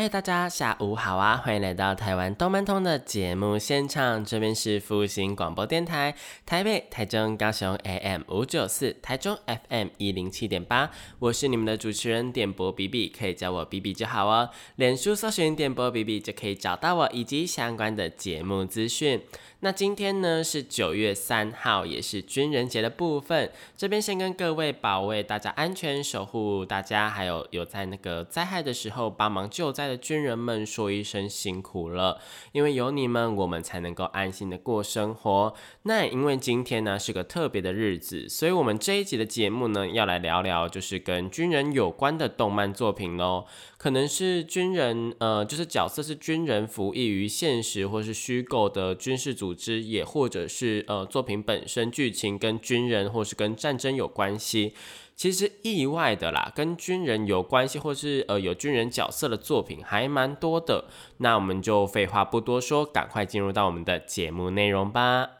嗨，大家下午好啊！欢迎来到台湾动漫通的节目现场，这边是复兴广播电台台北、台中、高雄 AM 五九四，台中 FM 一零七点八，我是你们的主持人点播比比，可以叫我比比就好哦。脸书搜寻点播比比就可以找到我以及相关的节目资讯。那今天呢是九月三号，也是军人节的部分。这边先跟各位保卫大家安全，守护大家，还有有在那个灾害的时候帮忙救灾的军人们说一声辛苦了。因为有你们，我们才能够安心的过生活。那因为今天呢是个特别的日子，所以我们这一集的节目呢要来聊聊，就是跟军人有关的动漫作品喽。可能是军人，呃，就是角色是军人服役于现实或是虚构的军事组织，也或者是呃作品本身剧情跟军人或是跟战争有关系。其实意外的啦，跟军人有关系或是呃有军人角色的作品还蛮多的。那我们就废话不多说，赶快进入到我们的节目内容吧。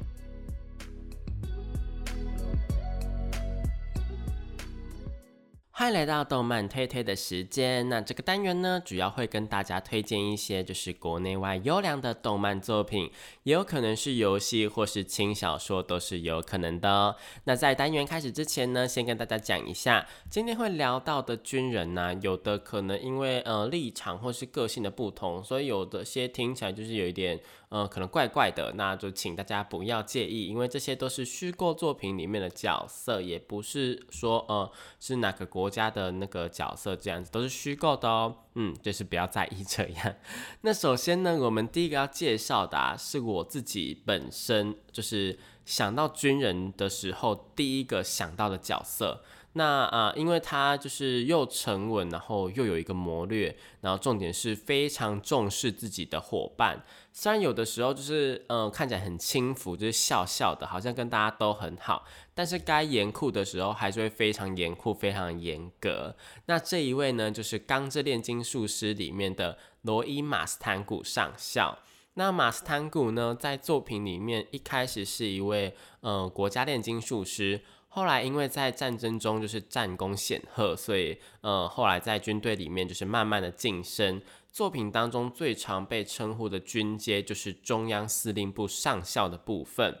欢迎来到动漫推推的时间。那这个单元呢，主要会跟大家推荐一些就是国内外优良的动漫作品，也有可能是游戏或是轻小说，都是有可能的。那在单元开始之前呢，先跟大家讲一下，今天会聊到的军人呢，有的可能因为呃立场或是个性的不同，所以有的些听起来就是有一点。呃，可能怪怪的，那就请大家不要介意，因为这些都是虚构作品里面的角色，也不是说呃是哪个国家的那个角色这样子，都是虚构的哦。嗯，就是不要在意这样。那首先呢，我们第一个要介绍的是我自己本身就是想到军人的时候第一个想到的角色。那啊，因为他就是又沉稳，然后又有一个谋略，然后重点是非常重视自己的伙伴。虽然有的时候就是嗯看起来很轻浮，就是笑笑的，好像跟大家都很好，但是该严酷的时候还是会非常严酷、非常严格。那这一位呢，就是《钢之炼金术师》里面的罗伊马斯坦古上校。那马斯坦古呢，在作品里面一开始是一位呃国家炼金术师。后来因为在战争中就是战功显赫，所以呃后来在军队里面就是慢慢的晋升。作品当中最常被称呼的军阶就是中央司令部上校的部分。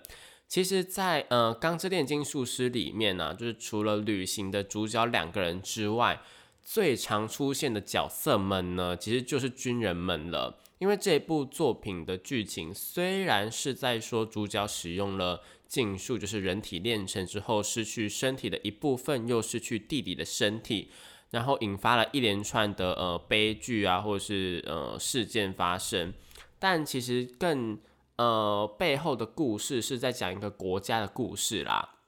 其实，在呃《钢之炼金术师》里面呢，就是除了旅行的主角两个人之外，最常出现的角色们呢，其实就是军人们了。因为这部作品的剧情虽然是在说主角使用了。禁术就是人体炼成之后失去身体的一部分，又失去弟弟的身体，然后引发了一连串的呃悲剧啊，或者是呃事件发生。但其实更呃背后的故事是在讲一个国家的故事啦。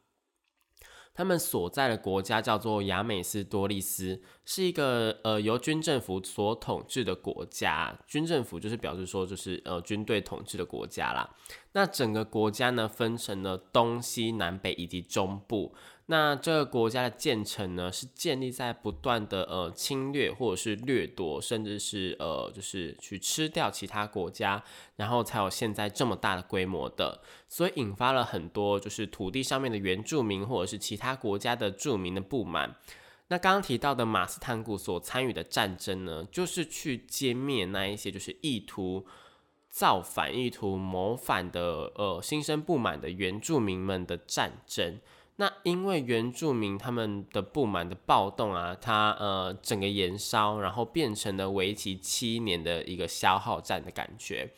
他们所在的国家叫做亚美斯多利斯，是一个呃由军政府所统治的国家。军政府就是表示说，就是呃军队统治的国家啦。那整个国家呢，分成了东西南北以及中部。那这个国家的建成呢，是建立在不断的呃侵略或者是掠夺，甚至是呃就是去吃掉其他国家，然后才有现在这么大的规模的，所以引发了很多就是土地上面的原住民或者是其他国家的住民的不满。那刚刚提到的马斯坦古所参与的战争呢，就是去歼灭那一些就是意图造反、意图谋反的呃心生不满的原住民们的战争。那因为原住民他们的不满的暴动啊，他呃整个燃烧，然后变成了为期七年的一个消耗战的感觉，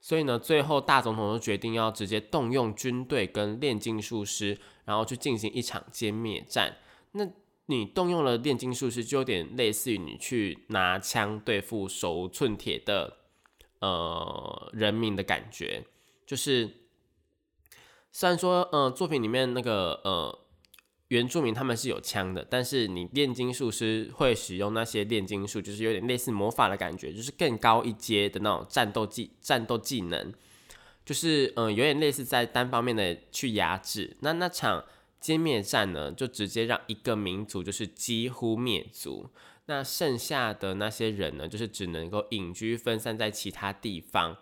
所以呢，最后大总统就决定要直接动用军队跟炼金术师，然后去进行一场歼灭战。那你动用了炼金术师，就有点类似于你去拿枪对付手无寸铁的呃人民的感觉，就是。虽然说，呃，作品里面那个呃原住民他们是有枪的，但是你炼金术师会使用那些炼金术，就是有点类似魔法的感觉，就是更高一阶的那种战斗技战斗技能，就是嗯，有点类似在单方面的去压制。那那场歼灭战呢，就直接让一个民族就是几乎灭族。那剩下的那些人呢，就是只能够隐居分散在其他地方。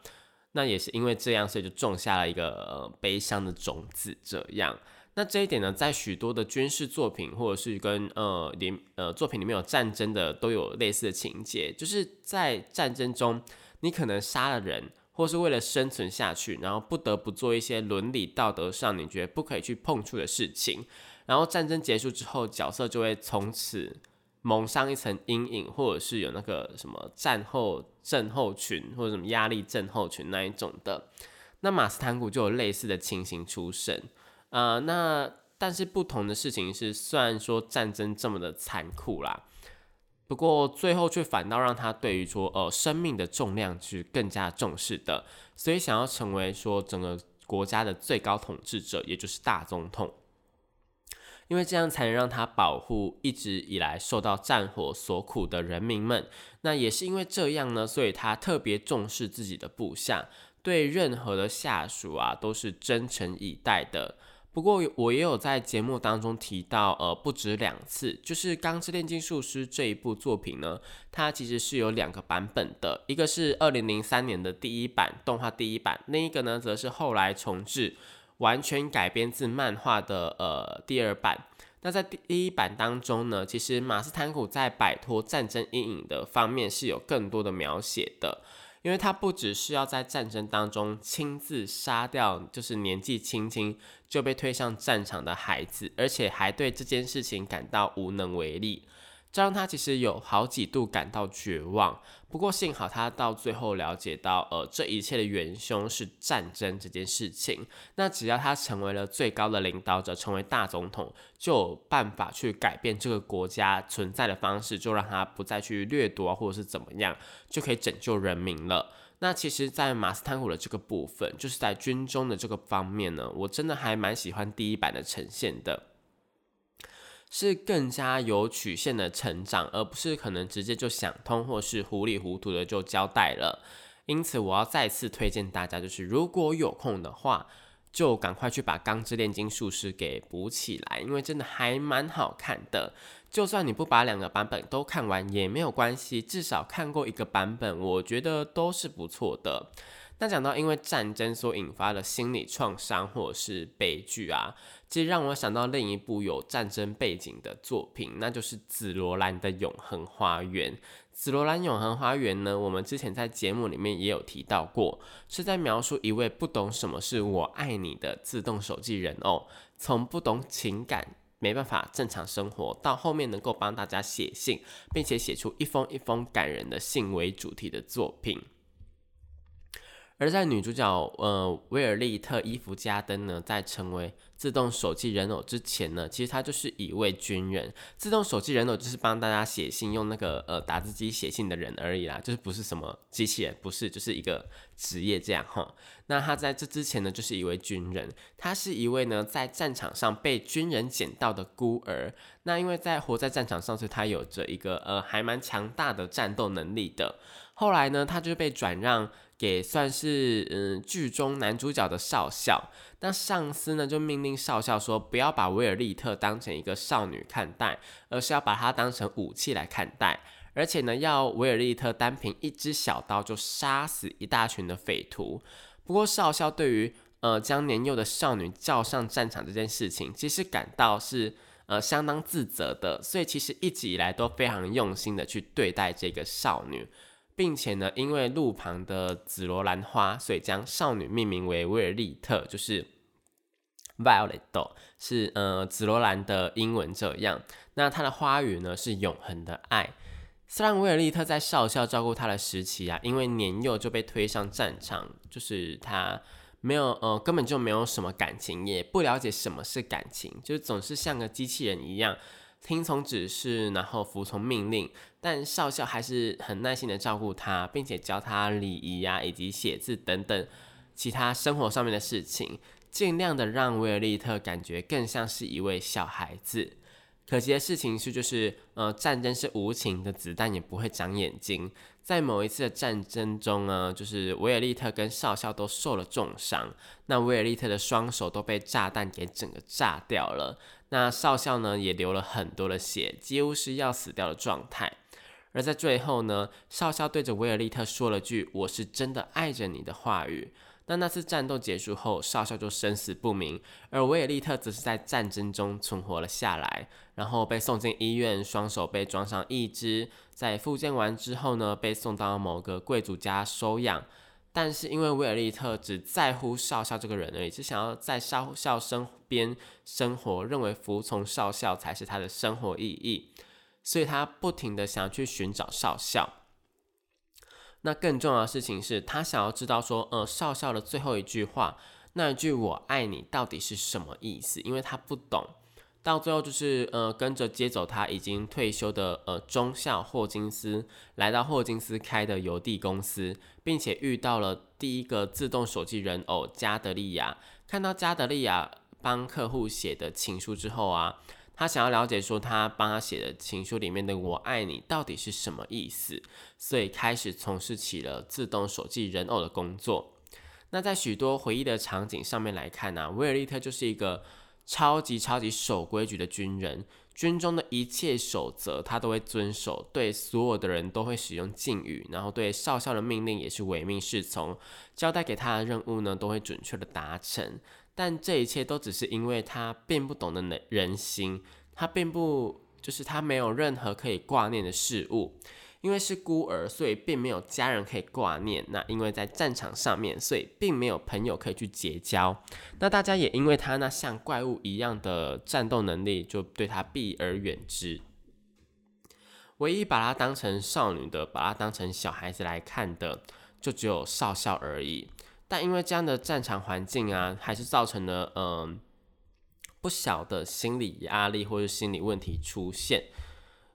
那也是因为这样，所以就种下了一个呃悲伤的种子。这样，那这一点呢，在许多的军事作品或者是跟呃连呃作品里面有战争的，都有类似的情节。就是在战争中，你可能杀了人，或是为了生存下去，然后不得不做一些伦理道德上你觉得不可以去碰触的事情。然后战争结束之后，角色就会从此。蒙上一层阴影，或者是有那个什么战后症候群，或者什么压力症候群那一种的，那马斯坦古就有类似的情形出现。呃，那但是不同的事情是，虽然说战争这么的残酷啦，不过最后却反倒让他对于说呃生命的重量是更加重视的，所以想要成为说整个国家的最高统治者，也就是大总统。因为这样才能让他保护一直以来受到战火所苦的人民们。那也是因为这样呢，所以他特别重视自己的部下，对任何的下属啊都是真诚以待的。不过我也有在节目当中提到，呃，不止两次，就是《钢之炼金术师》这一部作品呢，它其实是有两个版本的，一个是二零零三年的第一版动画第一版，另一个呢则是后来重置。完全改编自漫画的呃第二版。那在第一版当中呢，其实马斯坦古在摆脱战争阴影的方面是有更多的描写的，因为他不只是要在战争当中亲自杀掉就是年纪轻轻就被推上战场的孩子，而且还对这件事情感到无能为力。这让他其实有好几度感到绝望。不过幸好他到最后了解到，呃，这一切的元凶是战争这件事情。那只要他成为了最高的领导者，成为大总统，就有办法去改变这个国家存在的方式，就让他不再去掠夺或者是怎么样，就可以拯救人民了。那其实，在马斯坦古的这个部分，就是在军中的这个方面呢，我真的还蛮喜欢第一版的呈现的。是更加有曲线的成长，而不是可能直接就想通，或是糊里糊涂的就交代了。因此，我要再次推荐大家，就是如果有空的话，就赶快去把《钢之炼金术师》给补起来，因为真的还蛮好看的。就算你不把两个版本都看完也没有关系，至少看过一个版本，我觉得都是不错的。那讲到因为战争所引发的心理创伤或者是悲剧啊。这让我想到另一部有战争背景的作品，那就是紫罗兰的永恒花园。紫罗兰永恒花园呢，我们之前在节目里面也有提到过，是在描述一位不懂什么是我爱你的自动手记人偶，从不懂情感、没办法正常生活，到后面能够帮大家写信，并且写出一封一封感人的信为主题的作品。而在女主角呃威尔利特伊芙加登呢，在成为自动手记人偶之前呢，其实她就是一位军人。自动手记人偶就是帮大家写信用那个呃打字机写信的人而已啦，就是不是什么机器人，不是，就是一个职业这样哈。那他在这之前呢，就是一位军人，他是一位呢在战场上被军人捡到的孤儿。那因为在活在战场上，所以他有着一个呃还蛮强大的战斗能力的。后来呢，他就被转让。给算是嗯剧中男主角的少校，那上司呢就命令少校说，不要把威尔利特当成一个少女看待，而是要把她当成武器来看待，而且呢要威尔利特单凭一支小刀就杀死一大群的匪徒。不过少校对于呃将年幼的少女叫上战场这件事情，其实感到是呃相当自责的，所以其实一直以来都非常用心的去对待这个少女。并且呢，因为路旁的紫罗兰花，所以将少女命名为威尔利特，就是 Violet，是呃紫罗兰的英文这样。那它的花语呢是永恒的爱。虽然威尔利特在少校照顾他的时期啊，因为年幼就被推上战场，就是他没有呃根本就没有什么感情，也不了解什么是感情，就总是像个机器人一样。听从指示，然后服从命令，但少校还是很耐心的照顾他，并且教他礼仪呀，以及写字等等其他生活上面的事情。尽量的让威尔利特感觉更像是一位小孩子。可惜的事情是，就是呃，战争是无情的，子弹也不会长眼睛。在某一次的战争中呢，就是维尔利特跟少校都受了重伤，那维尔利特的双手都被炸弹给整个炸掉了，那少校呢也流了很多的血，几乎是要死掉的状态。而在最后呢，少校对着维尔利特说了句“我是真的爱着你”的话语。那那次战斗结束后，少校就生死不明，而维尔利特则是在战争中存活了下来，然后被送进医院，双手被装上义肢，在复健完之后呢，被送到某个贵族家收养。但是因为维尔利特只在乎少校这个人而已，只想要在少校身边生活，认为服从少校才是他的生活意义，所以他不停的想要去寻找少校。那更重要的事情是他想要知道说，呃，少校的最后一句话，那一句“我爱你”到底是什么意思？因为他不懂。到最后就是，呃，跟着接走他已经退休的呃中校霍金斯，来到霍金斯开的邮递公司，并且遇到了第一个自动手机人偶加德利亚。看到加德利亚帮客户写的情书之后啊。他想要了解说，他帮他写的情书里面的“我爱你”到底是什么意思，所以开始从事起了自动手记人偶的工作。那在许多回忆的场景上面来看呢，威尔利特就是一个超级超级守规矩的军人，军中的一切守则他都会遵守，对所有的人都会使用敬语，然后对少校的命令也是唯命是从，交代给他的任务呢都会准确的达成。但这一切都只是因为他并不懂得人人心，他并不就是他没有任何可以挂念的事物，因为是孤儿，所以并没有家人可以挂念。那因为在战场上面，所以并没有朋友可以去结交。那大家也因为他那像怪物一样的战斗能力，就对他避而远之。唯一把他当成少女的，把他当成小孩子来看的，就只有少校而已。但因为这样的战场环境啊，还是造成了嗯不小的心理压力或者心理问题出现。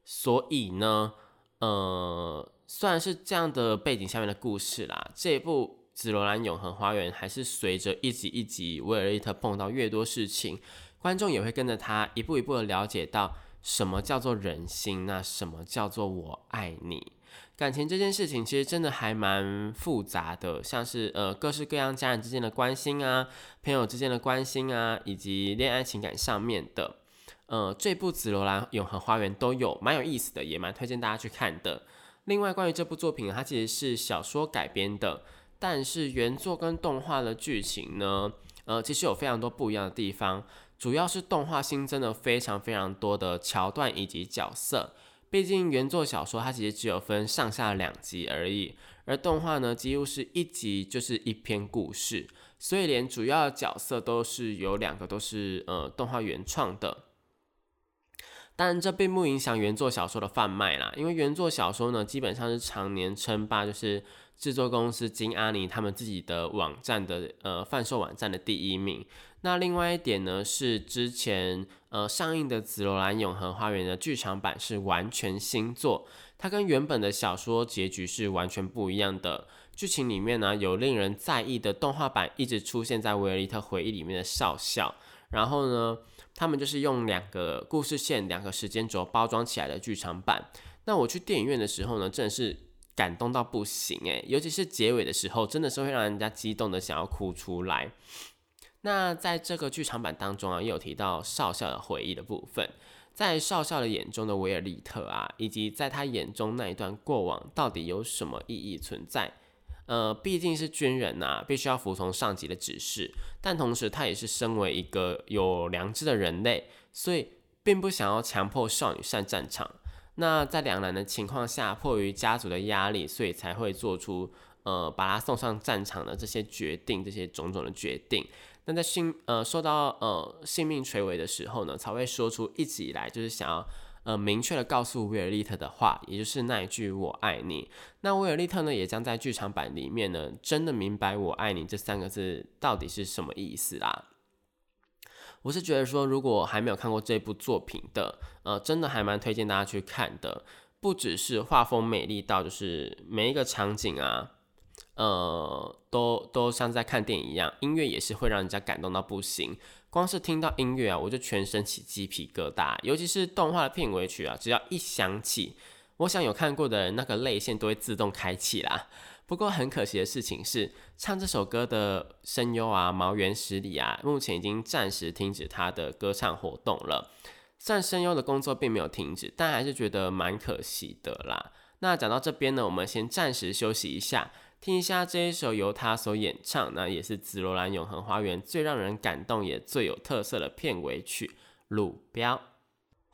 所以呢，呃，虽然是这样的背景下面的故事啦，这一部《紫罗兰永恒花园》还是随着一集一集，威尔利特碰到越多事情，观众也会跟着他一步一步的了解到什么叫做人心，那什么叫做我爱你。感情这件事情其实真的还蛮复杂的，像是呃各式各样家人之间的关心啊，朋友之间的关心啊，以及恋爱情感上面的，呃这部《紫罗兰永恒花园》都有蛮有意思的，也蛮推荐大家去看的。另外关于这部作品，它其实是小说改编的，但是原作跟动画的剧情呢，呃其实有非常多不一样的地方，主要是动画新增了非常非常多的桥段以及角色。毕竟原作小说它其实只有分上下两集而已，而动画呢几乎是一集就是一篇故事，所以连主要角色都是有两个都是呃动画原创的。但这并不影响原作小说的贩卖啦，因为原作小说呢基本上是常年称霸，就是制作公司金阿尼他们自己的网站的呃贩售网站的第一名。那另外一点呢，是之前呃上映的《紫罗兰永恒花园》的剧场版是完全新作，它跟原本的小说结局是完全不一样的。剧情里面呢，有令人在意的动画版一直出现在维尔利特回忆里面的少校，然后呢，他们就是用两个故事线、两个时间轴包装起来的剧场版。那我去电影院的时候呢，真的是感动到不行诶，尤其是结尾的时候，真的是会让人家激动的想要哭出来。那在这个剧场版当中啊，也有提到少校的回忆的部分，在少校的眼中的维尔利特啊，以及在他眼中那一段过往到底有什么意义存在？呃，毕竟是军人呐，必须要服从上级的指示，但同时他也是身为一个有良知的人类，所以并不想要强迫少女上战场。那在两难的情况下，迫于家族的压力，所以才会做出呃把他送上战场的这些决定，这些种种的决定。那在性呃受到呃性命垂危的时候呢，才会说出一直以来就是想要呃明确的告诉威尔利特的话，也就是那一句“我爱你”。那威尔利特呢，也将在剧场版里面呢，真的明白“我爱你”这三个字到底是什么意思啦。我是觉得说，如果还没有看过这部作品的，呃，真的还蛮推荐大家去看的。不只是画风美丽到，就是每一个场景啊。呃，都都像在看电影一样，音乐也是会让人家感动到不行。光是听到音乐啊，我就全身起鸡皮疙瘩，尤其是动画的片尾曲啊，只要一响起，我想有看过的人，那个泪腺都会自动开启啦。不过很可惜的事情是，唱这首歌的声优啊，毛原十里啊，目前已经暂时停止他的歌唱活动了。虽然声优的工作并没有停止，但还是觉得蛮可惜的啦。那讲到这边呢，我们先暂时休息一下。听一下这一首由他所演唱，那也是《紫罗兰永恒花园》最让人感动也最有特色的片尾曲《路标》。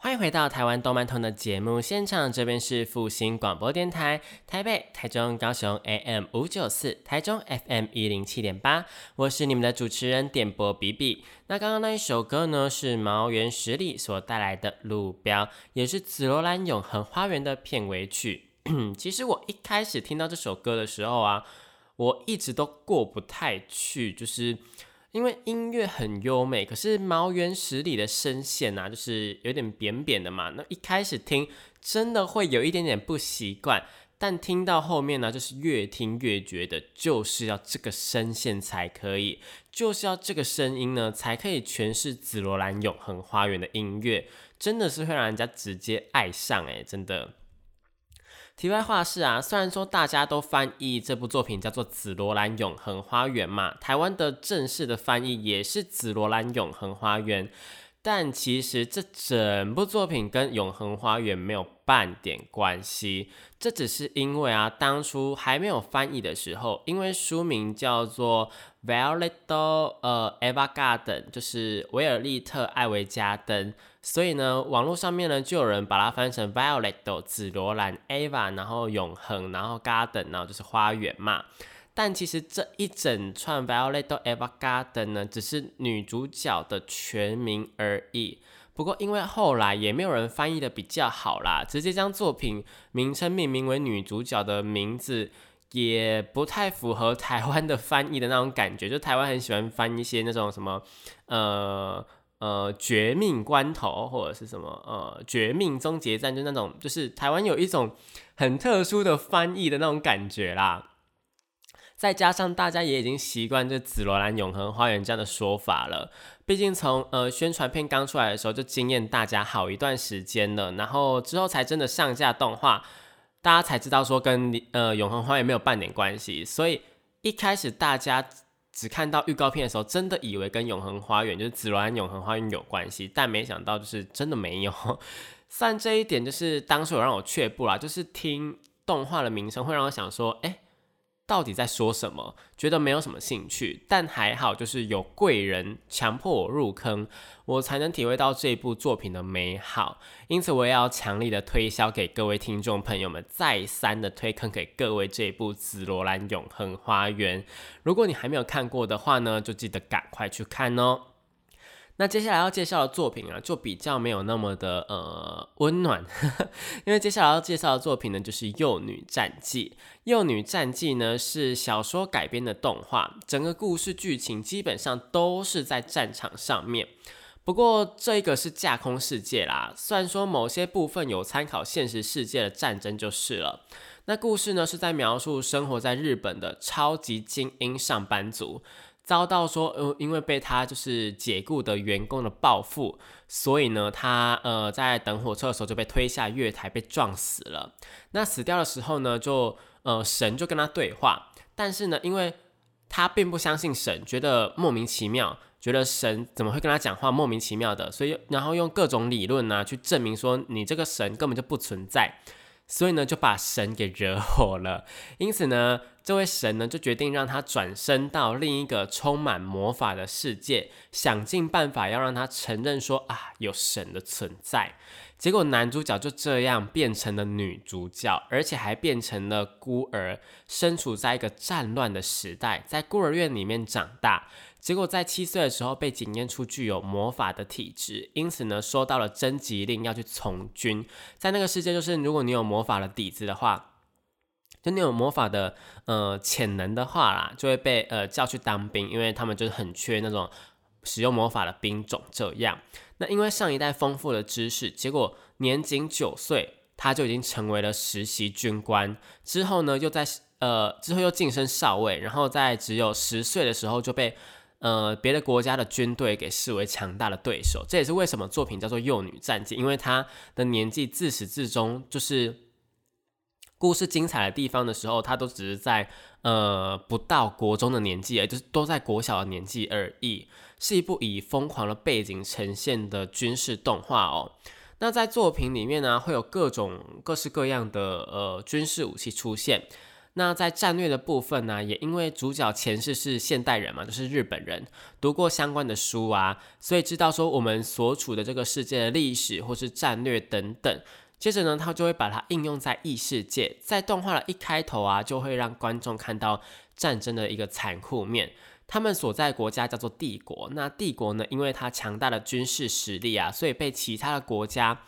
欢迎回到台湾动漫通的节目现场，这边是复兴广播电台台北、台中、高雄 AM 五九四，台中 FM 一零七点八，我是你们的主持人点播比比。那刚刚那一首歌呢，是毛原实力所带来的《路标》，也是《紫罗兰永恒花园》的片尾曲。其实我一开始听到这首歌的时候啊，我一直都过不太去，就是因为音乐很优美，可是毛原十里的声线啊，就是有点扁扁的嘛。那一开始听真的会有一点点不习惯，但听到后面呢，就是越听越觉得就是要这个声线才可以，就是要这个声音呢才可以诠释紫罗兰永恒花园的音乐，真的是会让人家直接爱上诶，真的。题外话是啊，虽然说大家都翻译这部作品叫做《紫罗兰永恒花园》嘛，台湾的正式的翻译也是《紫罗兰永恒花园》，但其实这整部作品跟《永恒花园》没有半点关系。这只是因为啊，当初还没有翻译的时候，因为书名叫做《Violet 呃 Eva Garden》，就是维尔利特艾维加登。所以呢，网络上面呢就有人把它翻成 Violet 紫罗兰 Ava，然后永恒，然后 Garden，然后就是花园嘛。但其实这一整串 Violet Ava Garden 呢，只是女主角的全名而已。不过因为后来也没有人翻译的比较好啦，直接将作品名称命名为女主角的名字，也不太符合台湾的翻译的那种感觉。就台湾很喜欢翻一些那种什么，呃。呃，绝命关头或者是什么呃，绝命终结战，就那种，就是台湾有一种很特殊的翻译的那种感觉啦。再加上大家也已经习惯这紫罗兰永恒花园这样的说法了，毕竟从呃宣传片刚出来的时候就惊艳大家好一段时间了，然后之后才真的上架动画，大家才知道说跟呃永恒花园没有半点关系，所以一开始大家。只看到预告片的时候，真的以为跟永恒花园就是紫罗兰永恒花园有关系，但没想到就是真的没有。算这一点就是当时有让我却步啦，就是听动画的名称会让我想说，哎。到底在说什么？觉得没有什么兴趣，但还好，就是有贵人强迫我入坑，我才能体会到这部作品的美好。因此，我也要强力的推销给各位听众朋友们，再三的推坑给各位这部《紫罗兰永恒花园》。如果你还没有看过的话呢，就记得赶快去看哦。那接下来要介绍的作品啊，就比较没有那么的呃温暖，因为接下来要介绍的作品呢，就是《幼女战记》。《幼女战记》呢是小说改编的动画，整个故事剧情基本上都是在战场上面。不过这一个是架空世界啦，虽然说某些部分有参考现实世界的战争就是了。那故事呢是在描述生活在日本的超级精英上班族。遭到说，呃，因为被他就是解雇的员工的报复，所以呢，他呃在等火车的时候就被推下月台被撞死了。那死掉的时候呢，就呃神就跟他对话，但是呢，因为他并不相信神，觉得莫名其妙，觉得神怎么会跟他讲话莫名其妙的，所以然后用各种理论呢去证明说你这个神根本就不存在。所以呢，就把神给惹火了。因此呢，这位神呢就决定让他转身到另一个充满魔法的世界，想尽办法要让他承认说啊有神的存在。结果男主角就这样变成了女主角，而且还变成了孤儿，身处在一个战乱的时代，在孤儿院里面长大。结果在七岁的时候被检验出具有魔法的体质，因此呢收到了征集令要去从军。在那个世界，就是如果你有魔法的底子的话，就你有魔法的呃潜能的话啦，就会被呃叫去当兵，因为他们就是很缺那种使用魔法的兵种。这样，那因为上一代丰富的知识，结果年仅九岁他就已经成为了实习军官。之后呢，又在呃之后又晋升少尉，然后在只有十岁的时候就被呃别的国家的军队给视为强大的对手。这也是为什么作品叫做《幼女战记》，因为她的年纪自始至终就是故事精彩的地方的时候，她都只是在呃不到国中的年纪，也就是都在国小的年纪而已。是一部以疯狂的背景呈现的军事动画哦。那在作品里面呢，会有各种各式各样的呃军事武器出现。那在战略的部分呢，也因为主角前世是现代人嘛，就是日本人，读过相关的书啊，所以知道说我们所处的这个世界的历史或是战略等等。接着呢，他就会把它应用在异世界，在动画的一开头啊，就会让观众看到战争的一个残酷面。他们所在国家叫做帝国，那帝国呢，因为它强大的军事实力啊，所以被其他的国家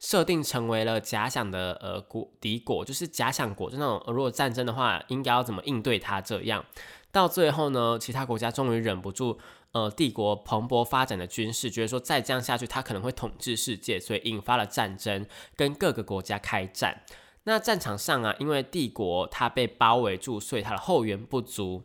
设定成为了假想的呃国敌国，就是假想国，就那种如果战争的话，应该要怎么应对它这样。到最后呢，其他国家终于忍不住，呃，帝国蓬勃发展的军事，觉得说再这样下去，它可能会统治世界，所以引发了战争，跟各个国家开战。那战场上啊，因为帝国它被包围住，所以它的后援不足。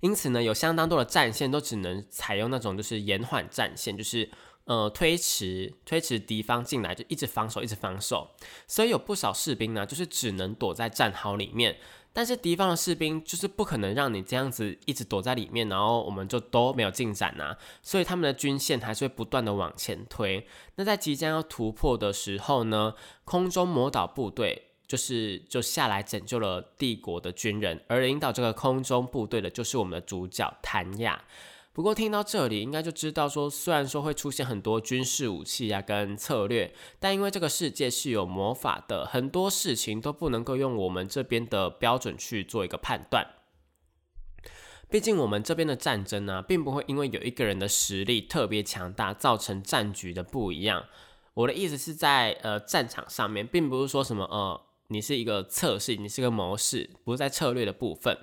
因此呢，有相当多的战线都只能采用那种就是延缓战线，就是呃推迟推迟敌方进来，就一直防守一直防守。所以有不少士兵呢，就是只能躲在战壕里面。但是敌方的士兵就是不可能让你这样子一直躲在里面，然后我们就都没有进展呐。所以他们的军线还是会不断的往前推。那在即将要突破的时候呢，空中魔导部队。就是就下来拯救了帝国的军人，而领导这个空中部队的就是我们的主角谭亚。不过听到这里，应该就知道说，虽然说会出现很多军事武器啊跟策略，但因为这个世界是有魔法的，很多事情都不能够用我们这边的标准去做一个判断。毕竟我们这边的战争呢，并不会因为有一个人的实力特别强大，造成战局的不一样。我的意思是在呃战场上面，并不是说什么呃。你是一个测试，你是个模式，不是在策略的部分。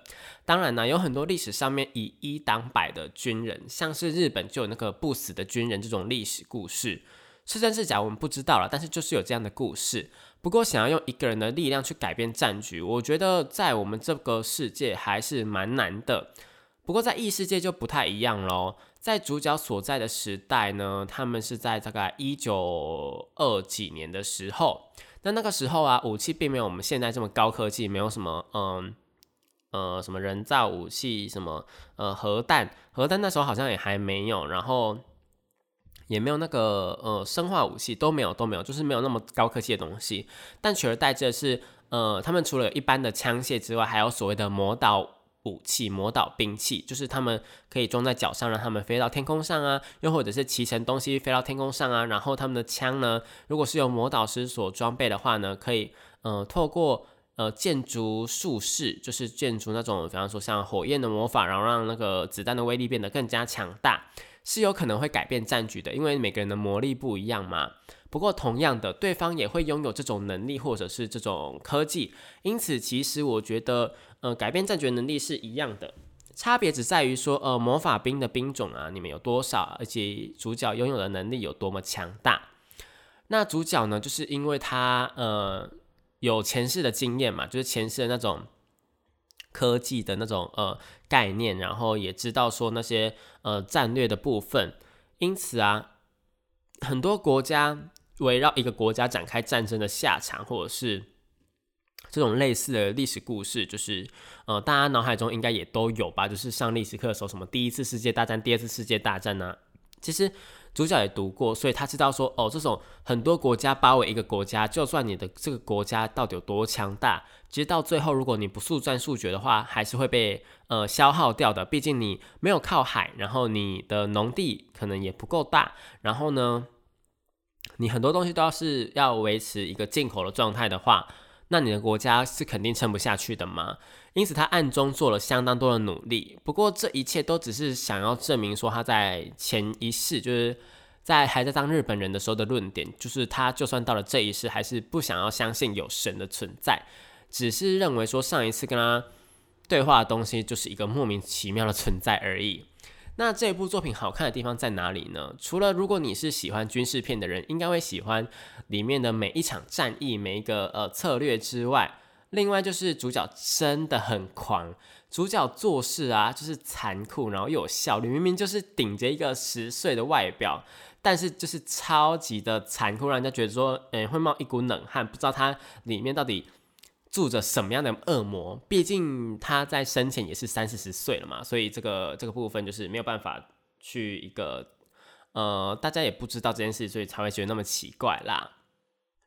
当然呢，有很多历史上面以一挡百的军人，像是日本就有那个不死的军人这种历史故事，是真是假我们不知道了。但是就是有这样的故事。不过想要用一个人的力量去改变战局，我觉得在我们这个世界还是蛮难的。不过在异世界就不太一样喽。在主角所在的时代呢，他们是在大概一九二几年的时候。那那个时候啊，武器并没有我们现在这么高科技，没有什么嗯呃什么人造武器，什么呃核弹，核弹那时候好像也还没有，然后也没有那个呃生化武器都没有都没有，就是没有那么高科技的东西。但取而代之的是，呃，他们除了一般的枪械之外，还有所谓的魔导。武器魔导兵器，就是他们可以装在脚上，让他们飞到天空上啊，又或者是骑乘东西飞到天空上啊。然后他们的枪呢，如果是由魔导师所装备的话呢，可以呃透过呃建筑术士，就是建筑那种，比方说像火焰的魔法，然后让那个子弹的威力变得更加强大，是有可能会改变战局的，因为每个人的魔力不一样嘛。不过同样的，对方也会拥有这种能力或者是这种科技，因此其实我觉得。呃，改变战局能力是一样的，差别只在于说，呃，魔法兵的兵种啊，你们有多少，而且主角拥有的能力有多么强大。那主角呢，就是因为他呃有前世的经验嘛，就是前世的那种科技的那种呃概念，然后也知道说那些呃战略的部分，因此啊，很多国家围绕一个国家展开战争的下场，或者是。这种类似的历史故事，就是呃，大家脑海中应该也都有吧？就是上历史课的时候，什么第一次世界大战、第二次世界大战呢？其实主角也读过，所以他知道说，哦，这种很多国家包围一个国家，就算你的这个国家到底有多强大，其实到最后，如果你不速战速决的话，还是会被呃消耗掉的。毕竟你没有靠海，然后你的农地可能也不够大，然后呢，你很多东西都要是要维持一个进口的状态的话。那你的国家是肯定撑不下去的嘛？因此他暗中做了相当多的努力。不过这一切都只是想要证明说他在前一世，就是在还在当日本人的时候的论点，就是他就算到了这一世，还是不想要相信有神的存在，只是认为说上一次跟他对话的东西就是一个莫名其妙的存在而已。那这部作品好看的地方在哪里呢？除了如果你是喜欢军事片的人，应该会喜欢里面的每一场战役、每一个呃策略之外，另外就是主角真的很狂，主角做事啊就是残酷，然后又有效率，明明就是顶着一个十岁的外表，但是就是超级的残酷，让人家觉得说，嗯，会冒一股冷汗，不知道他里面到底住着什么样的恶魔。毕竟他在生前也是三四十岁了嘛，所以这个这个部分就是没有办法去一个，呃，大家也不知道这件事，所以才会觉得那么奇怪啦。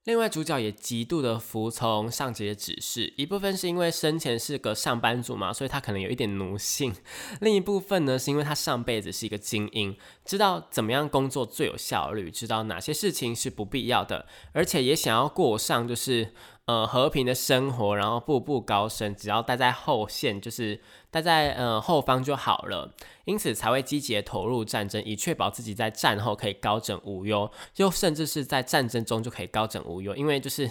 另外，主角也极度的服从上级的指示，一部分是因为生前是个上班族嘛，所以他可能有一点奴性；另一部分呢，是因为他上辈子是一个精英，知道怎么样工作最有效率，知道哪些事情是不必要的，而且也想要过上就是呃和平的生活，然后步步高升，只要待在后线就是。待在呃后方就好了，因此才会积极投入战争，以确保自己在战后可以高枕无忧，又甚至是在战争中就可以高枕无忧。因为就是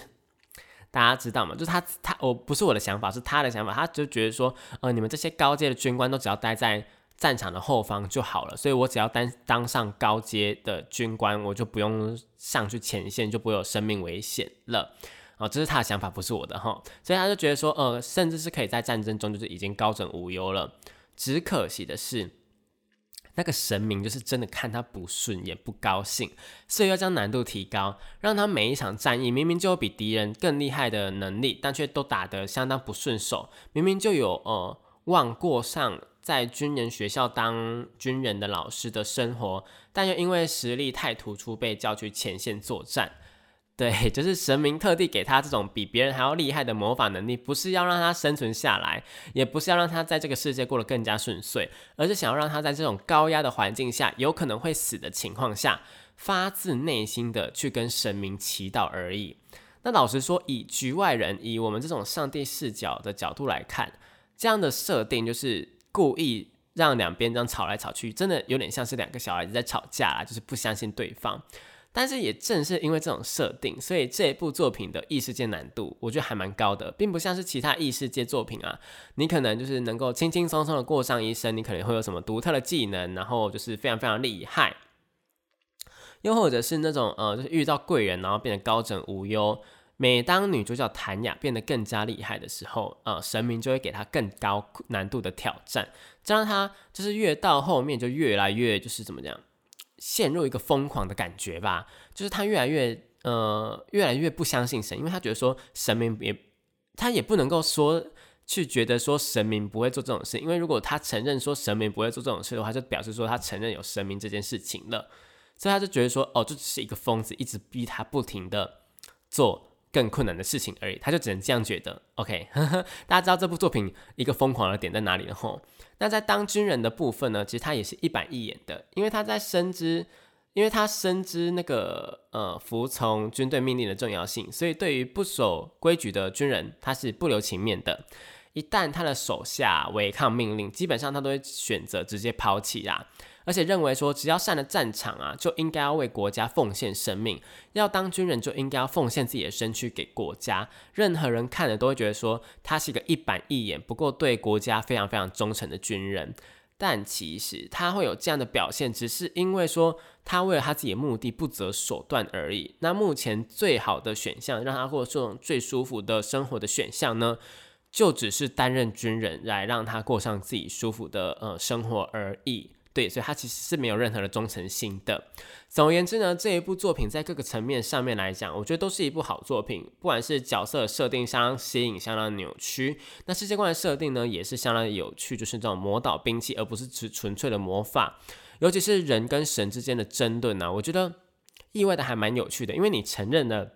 大家知道嘛，就是他他我不是我的想法，是他的想法，他就觉得说，呃，你们这些高阶的军官都只要待在战场的后方就好了，所以我只要当当上高阶的军官，我就不用上去前线，就不会有生命危险了。哦，这是他的想法，不是我的哈，所以他就觉得说，呃，甚至是可以在战争中就是已经高枕无忧了。只可惜的是，那个神明就是真的看他不顺眼，不高兴，所以要将难度提高，让他每一场战役明明就有比敌人更厉害的能力，但却都打得相当不顺手。明明就有呃望过上在军人学校当军人的老师的生活，但又因为实力太突出，被叫去前线作战。对，就是神明特地给他这种比别人还要厉害的魔法能力，不是要让他生存下来，也不是要让他在这个世界过得更加顺遂，而是想要让他在这种高压的环境下，有可能会死的情况下，发自内心的去跟神明祈祷而已。那老实说，以局外人，以我们这种上帝视角的角度来看，这样的设定就是故意让两边这样吵来吵去，真的有点像是两个小孩子在吵架啦，就是不相信对方。但是也正是因为这种设定，所以这部作品的异世界难度，我觉得还蛮高的，并不像是其他异世界作品啊，你可能就是能够轻轻松松的过上一生，你可能会有什么独特的技能，然后就是非常非常厉害，又或者是那种呃，就是遇到贵人，然后变得高枕无忧。每当女主角谭雅变得更加厉害的时候，呃，神明就会给她更高难度的挑战，这样她就是越到后面就越来越就是怎么讲？陷入一个疯狂的感觉吧，就是他越来越呃越来越不相信神，因为他觉得说神明也他也不能够说去觉得说神明不会做这种事，因为如果他承认说神明不会做这种事的话，就表示说他承认有神明这件事情了，所以他就觉得说哦，这只是一个疯子，一直逼他不停的做。更困难的事情而已，他就只能这样觉得。OK，大家知道这部作品一个疯狂的点在哪里了吼？那在当军人的部分呢，其实他也是一板一眼的，因为他在深知，因为他深知那个呃服从军队命令的重要性，所以对于不守规矩的军人，他是不留情面的。一旦他的手下违抗命令，基本上他都会选择直接抛弃啦。而且认为说，只要上了战场啊，就应该要为国家奉献生命。要当军人，就应该要奉献自己的身躯给国家。任何人看了都会觉得说，他是一个一板一眼，不过对国家非常非常忠诚的军人。但其实他会有这样的表现，只是因为说他为了他自己的目的不择手段而已。那目前最好的选项，让他过这种最舒服的生活的选项呢，就只是担任军人，来让他过上自己舒服的呃生活而已。对，所以他其实是没有任何的忠诚心的。总而言之呢，这一部作品在各个层面上面来讲，我觉得都是一部好作品。不管是角色设定相当吸引、相当扭曲，那世界观的设定呢，也是相当有趣，就是这种魔导兵器，而不是只纯粹的魔法。尤其是人跟神之间的争论呢，我觉得意外的还蛮有趣的，因为你承认了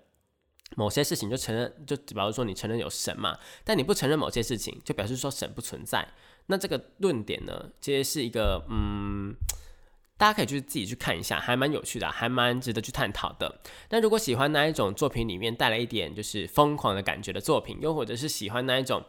某些事情，就承认，就比方说你承认有神嘛，但你不承认某些事情，就表示说神不存在。那这个论点呢，其实是一个嗯，大家可以去自己去看一下，还蛮有趣的，还蛮值得去探讨的。那如果喜欢那一种作品里面带来一点就是疯狂的感觉的作品，又或者是喜欢那一种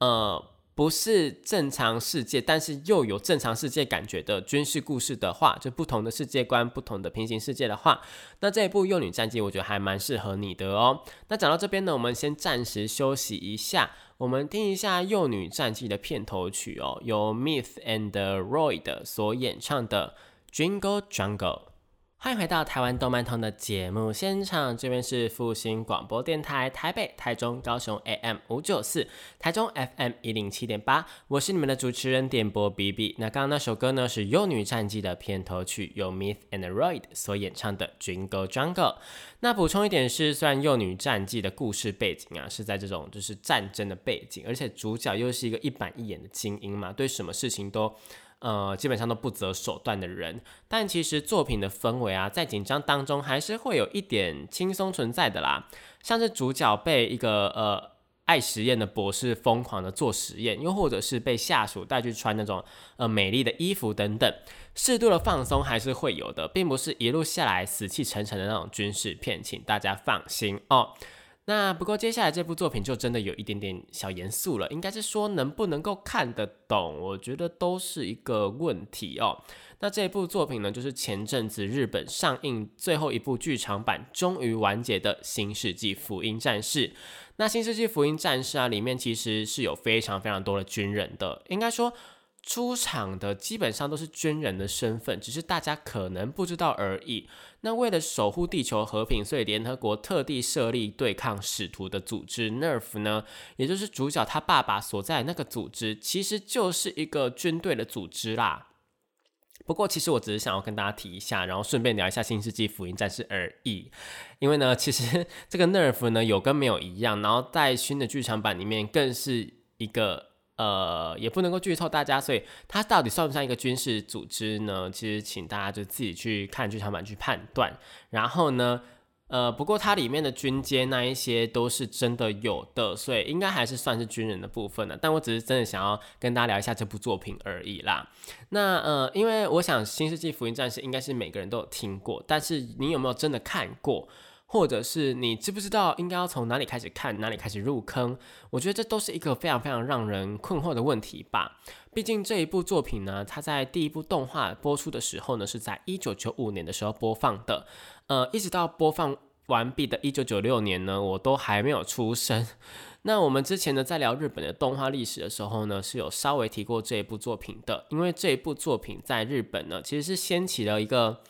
呃。不是正常世界，但是又有正常世界感觉的军事故事的话，就不同的世界观、不同的平行世界的话，那这一部《幼女战记》我觉得还蛮适合你的哦。那讲到这边呢，我们先暂时休息一下，我们听一下《幼女战记》的片头曲哦，由 Myth and Roy 的所演唱的《Jingle Jungle》。欢迎回到台湾动漫通的节目现场，这边是复兴广播电台台北、台中、高雄 AM 五九四，台中 FM 一零七点八，我是你们的主持人点播 B B。那刚刚那首歌呢是《幼女战记》的片头曲，由 Myth and Royd 所演唱的《Jingle Jungle》。那补充一点是，虽然《幼女战记》的故事背景啊是在这种就是战争的背景，而且主角又是一个一板一眼的精英嘛，对什么事情都。呃，基本上都不择手段的人，但其实作品的氛围啊，在紧张当中还是会有一点轻松存在的啦。像是主角被一个呃爱实验的博士疯狂的做实验，又或者是被下属带去穿那种呃美丽的衣服等等，适度的放松还是会有的，并不是一路下来死气沉沉的那种军事片，请大家放心哦。那不过接下来这部作品就真的有一点点小严肃了，应该是说能不能够看得懂，我觉得都是一个问题哦。那这部作品呢，就是前阵子日本上映最后一部剧场版终于完结的《新世纪福音战士》。那《新世纪福音战士》啊，里面其实是有非常非常多的军人的，应该说。出场的基本上都是军人的身份，只是大家可能不知道而已。那为了守护地球和平，所以联合国特地设立对抗使徒的组织 NERF 呢，也就是主角他爸爸所在那个组织，其实就是一个军队的组织啦。不过，其实我只是想要跟大家提一下，然后顺便聊一下《新世纪福音战士》而已。因为呢，其实这个 NERF 呢有跟没有一样，然后在新的剧场版里面更是一个。呃，也不能够剧透大家，所以它到底算不算一个军事组织呢？其实，请大家就自己去看剧场版去判断。然后呢，呃，不过它里面的军阶那一些都是真的有的，所以应该还是算是军人的部分的。但我只是真的想要跟大家聊一下这部作品而已啦。那呃，因为我想《新世纪福音战士》应该是每个人都有听过，但是你有没有真的看过？或者是你知不知道应该要从哪里开始看，哪里开始入坑？我觉得这都是一个非常非常让人困惑的问题吧。毕竟这一部作品呢，它在第一部动画播出的时候呢，是在一九九五年的时候播放的。呃，一直到播放完毕的一九九六年呢，我都还没有出生。那我们之前呢，在聊日本的动画历史的时候呢，是有稍微提过这一部作品的。因为这一部作品在日本呢，其实是掀起了一个。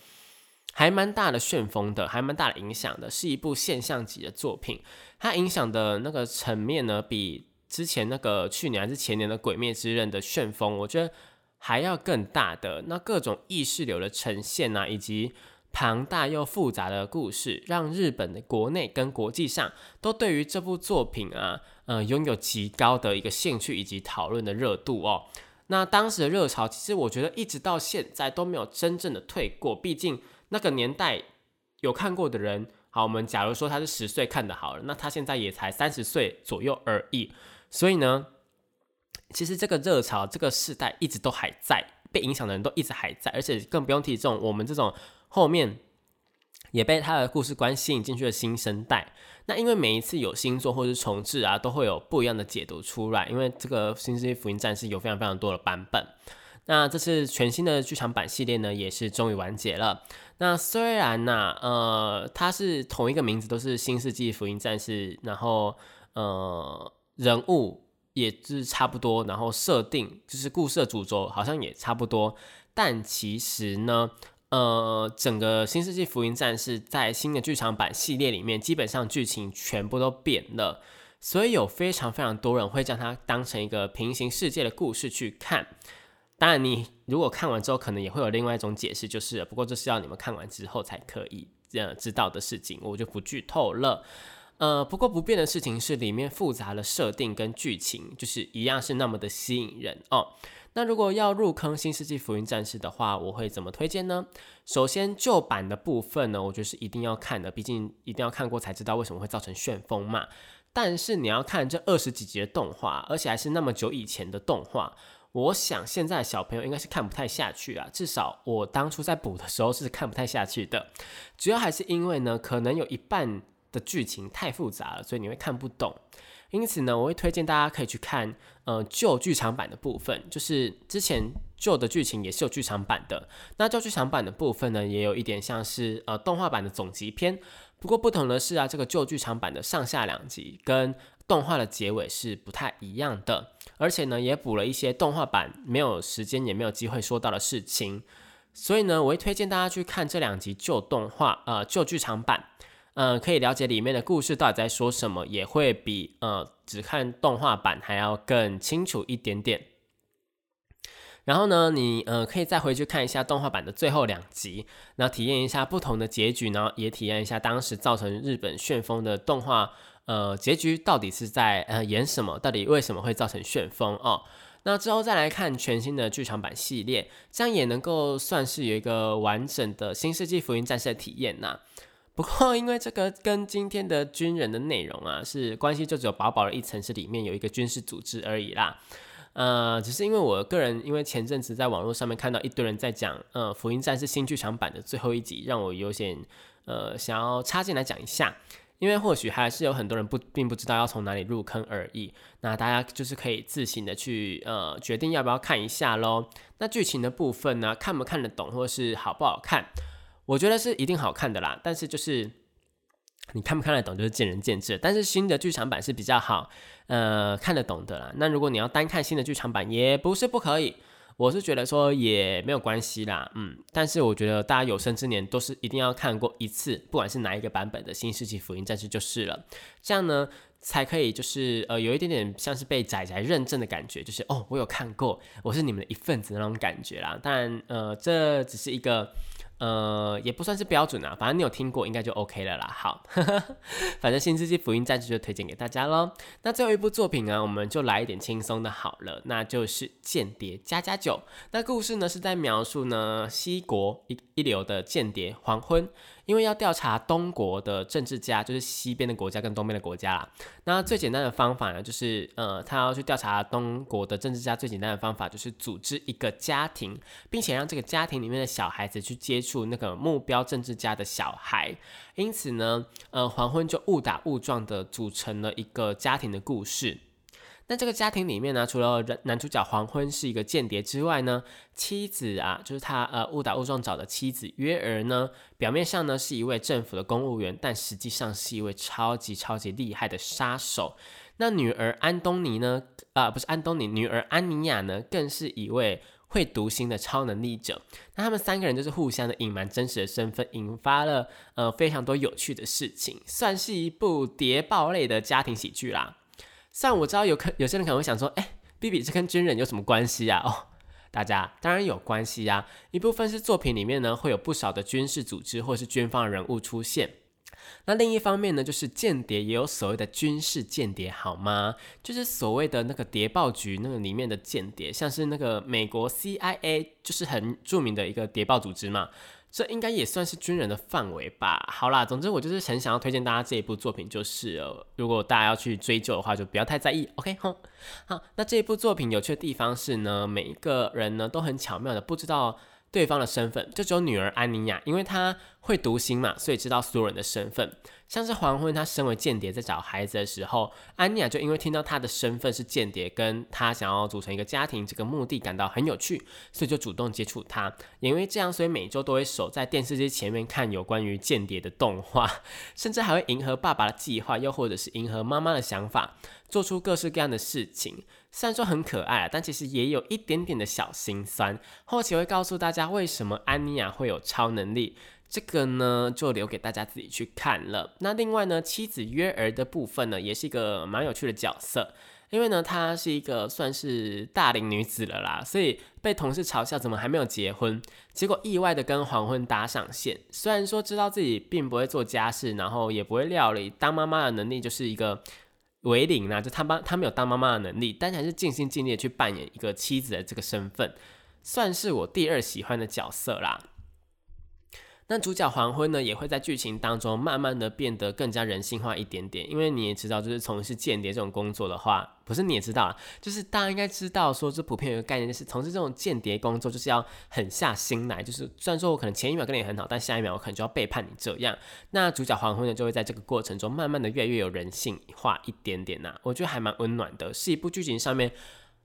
还蛮大的旋风的，还蛮大的影响的，是一部现象级的作品。它影响的那个层面呢，比之前那个去年还是前年的《鬼灭之刃》的旋风，我觉得还要更大的。那各种意识流的呈现啊，以及庞大又复杂的故事，让日本的国内跟国际上都对于这部作品啊，呃，拥有极高的一个兴趣以及讨论的热度哦。那当时的热潮，其实我觉得一直到现在都没有真正的退过，毕竟。那个年代有看过的人，好，我们假如说他是十岁看的好了，那他现在也才三十岁左右而已。所以呢，其实这个热潮，这个世代一直都还在，被影响的人都一直还在，而且更不用提这种我们这种后面也被他的故事观吸引进去的新生代。那因为每一次有新作或是重置啊，都会有不一样的解读出来，因为这个《新世纪福音战士》有非常非常多的版本。那这次全新的剧场版系列呢，也是终于完结了。那虽然呢，呃，它是同一个名字，都是《新世纪福音战士》，然后呃，人物也是差不多，然后设定就是故事的主轴好像也差不多，但其实呢，呃，整个《新世纪福音战士》在新的剧场版系列里面，基本上剧情全部都变了，所以有非常非常多人会将它当成一个平行世界的故事去看。当然，你如果看完之后，可能也会有另外一种解释，就是，不过这是要你们看完之后才可以这样知道的事情，我就不剧透了。呃，不过不变的事情是，里面复杂的设定跟剧情，就是一样是那么的吸引人哦。那如果要入坑《新世纪福音战士》的话，我会怎么推荐呢？首先，旧版的部分呢，我觉得是一定要看的，毕竟一定要看过才知道为什么会造成旋风嘛。但是你要看这二十几集的动画，而且还是那么久以前的动画。我想现在小朋友应该是看不太下去啊，至少我当初在补的时候是看不太下去的。主要还是因为呢，可能有一半的剧情太复杂了，所以你会看不懂。因此呢，我会推荐大家可以去看呃旧剧场版的部分，就是之前旧的剧情也是有剧场版的。那旧剧场版的部分呢，也有一点像是呃动画版的总集篇。不过不同的是啊，这个旧剧场版的上下两集跟动画的结尾是不太一样的，而且呢，也补了一些动画版没有时间也没有机会说到的事情。所以呢，我会推荐大家去看这两集旧动画，呃，旧剧场版，呃，可以了解里面的故事到底在说什么，也会比呃只看动画版还要更清楚一点点。然后呢，你呃可以再回去看一下动画版的最后两集，然后体验一下不同的结局，然后也体验一下当时造成日本旋风的动画呃结局到底是在呃演什么，到底为什么会造成旋风哦。那之后再来看全新的剧场版系列，这样也能够算是有一个完整的新世纪福音战士的体验呐。不过因为这个跟今天的军人的内容啊是关系，就只有薄薄的一层，是里面有一个军事组织而已啦。呃，只是因为我个人，因为前阵子在网络上面看到一堆人在讲，呃，《福音战士》新剧场版的最后一集，让我有点呃想要插进来讲一下，因为或许还是有很多人不并不知道要从哪里入坑而已。那大家就是可以自行的去呃决定要不要看一下喽。那剧情的部分呢，看不看得懂，或是好不好看，我觉得是一定好看的啦。但是就是你看不看得懂，就是见仁见智。但是新的剧场版是比较好。呃，看得懂的啦。那如果你要单看新的剧场版，也不是不可以。我是觉得说也没有关系啦，嗯。但是我觉得大家有生之年都是一定要看过一次，不管是哪一个版本的《新世纪福音战士》就是了。这样呢，才可以就是呃有一点点像是被仔仔认证的感觉，就是哦，我有看过，我是你们的一份子那种感觉啦。当然，呃，这只是一个。呃，也不算是标准啊，反正你有听过，应该就 OK 了啦。好，反正《新世纪福音战士》就推荐给大家喽。那最后一部作品呢，我们就来一点轻松的好了，那就是《间谍加加九》。那故事呢是在描述呢西国一一流的间谍黄昏。因为要调查东国的政治家，就是西边的国家跟东边的国家啦。那最简单的方法呢，就是呃，他要去调查东国的政治家，最简单的方法就是组织一个家庭，并且让这个家庭里面的小孩子去接触那个目标政治家的小孩。因此呢，呃，黄昏就误打误撞的组成了一个家庭的故事。那这个家庭里面呢，除了男主角黄昏是一个间谍之外呢，妻子啊，就是他呃误打误撞找的妻子约儿呢，表面上呢是一位政府的公务员，但实际上是一位超级超级厉害的杀手。那女儿安东尼呢，啊不是安东尼，女儿安妮亚呢，更是一位会读心的超能力者。那他们三个人就是互相的隐瞒真实的身份，引发了呃非常多有趣的事情，算是一部谍报类的家庭喜剧啦。虽然我知道有可有些人可能会想说，哎，B B 这跟军人有什么关系啊？哦，大家当然有关系呀。一部分是作品里面呢会有不少的军事组织或是军方人物出现，那另一方面呢就是间谍也有所谓的军事间谍，好吗？就是所谓的那个谍报局那个里面的间谍，像是那个美国 C I A，就是很著名的一个谍报组织嘛。这应该也算是军人的范围吧。好啦，总之我就是很想要推荐大家这一部作品，就是如果大家要去追究的话，就不要太在意。OK，好，好，那这一部作品有趣的地方是呢，每一个人呢都很巧妙的不知道。对方的身份就只有女儿安妮亚，因为她会读心嘛，所以知道所有人的身份。像是黄昏，他身为间谍在找孩子的时候，安妮亚就因为听到他的身份是间谍，跟他想要组成一个家庭这个目的感到很有趣，所以就主动接触他。也因为这样，所以每周都会守在电视机前面看有关于间谍的动画，甚至还会迎合爸爸的计划，又或者是迎合妈妈的想法，做出各式各样的事情。虽然说很可爱，但其实也有一点点的小心酸。后期会告诉大家为什么安妮亚会有超能力，这个呢就留给大家自己去看了。那另外呢，妻子约儿的部分呢，也是一个蛮有趣的角色，因为呢她是一个算是大龄女子了啦，所以被同事嘲笑怎么还没有结婚，结果意外的跟黄昏搭上线。虽然说知道自己并不会做家事，然后也不会料理，当妈妈的能力就是一个。为领呢，就他帮他没有当妈妈的能力，但还是尽心尽力去扮演一个妻子的这个身份，算是我第二喜欢的角色啦。那主角黄昏呢，也会在剧情当中慢慢的变得更加人性化一点点。因为你也知道，就是从事间谍这种工作的话，不是你也知道，就是大家应该知道，说这普遍有个概念，就是从事这种间谍工作，就是要狠下心来。就是虽然说我可能前一秒跟你很好，但下一秒我可能就要背叛你这样。那主角黄昏呢，就会在这个过程中慢慢的越来越有人性化一点点呐。我觉得还蛮温暖的，是一部剧情上面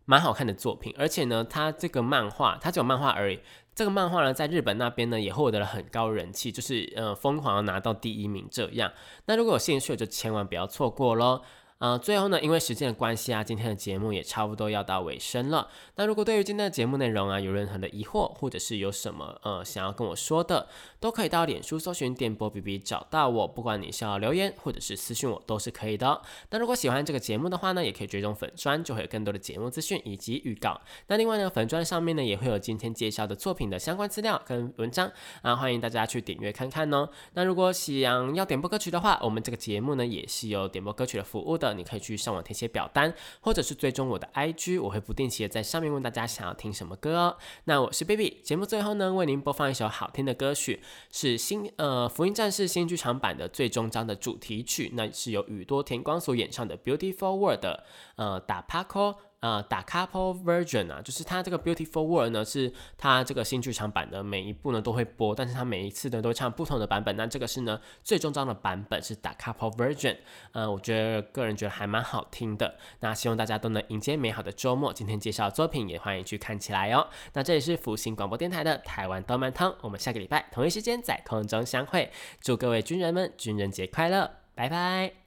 蛮好看的作品。而且呢，它这个漫画，它只有漫画而已。这个漫画呢，在日本那边呢，也获得了很高人气，就是呃疯狂拿到第一名这样。那如果有兴趣，就千万不要错过喽。呃，最后呢，因为时间的关系啊，今天的节目也差不多要到尾声了。那如果对于今天的节目内容啊有任何的疑惑，或者是有什么呃想要跟我说的，都可以到脸书搜寻电波 B B 找到我，不管你是要留言或者是私信我都是可以的。那如果喜欢这个节目的话呢，也可以追踪粉砖，就会有更多的节目资讯以及预告。那另外呢，粉砖上面呢也会有今天介绍的作品的相关资料跟文章啊，欢迎大家去点阅看看哦。那如果想要点播歌曲的话，我们这个节目呢也是有点播歌曲的服务的。你可以去上网填写表单，或者是追踪我的 IG，我会不定期的在上面问大家想要听什么歌哦。那我是 Baby，节目最后呢，为您播放一首好听的歌曲，是新呃福音战士新剧场版的最终章的主题曲，那是由宇多田光所演唱的 Beautiful World 呃打 Paco。呃，打 couple version 啊，就是它这个 Beautiful World 呢，是它这个新剧场版的每一部呢都会播，但是它每一次呢都会唱不同的版本。那这个是呢最终章的版本是打 couple version，呃，我觉得个人觉得还蛮好听的。那希望大家都能迎接美好的周末。今天介绍作品也欢迎去看起来哦。那这里是福星广播电台的台湾动漫汤，我们下个礼拜同一时间在空中相会。祝各位军人们军人节快乐，拜拜。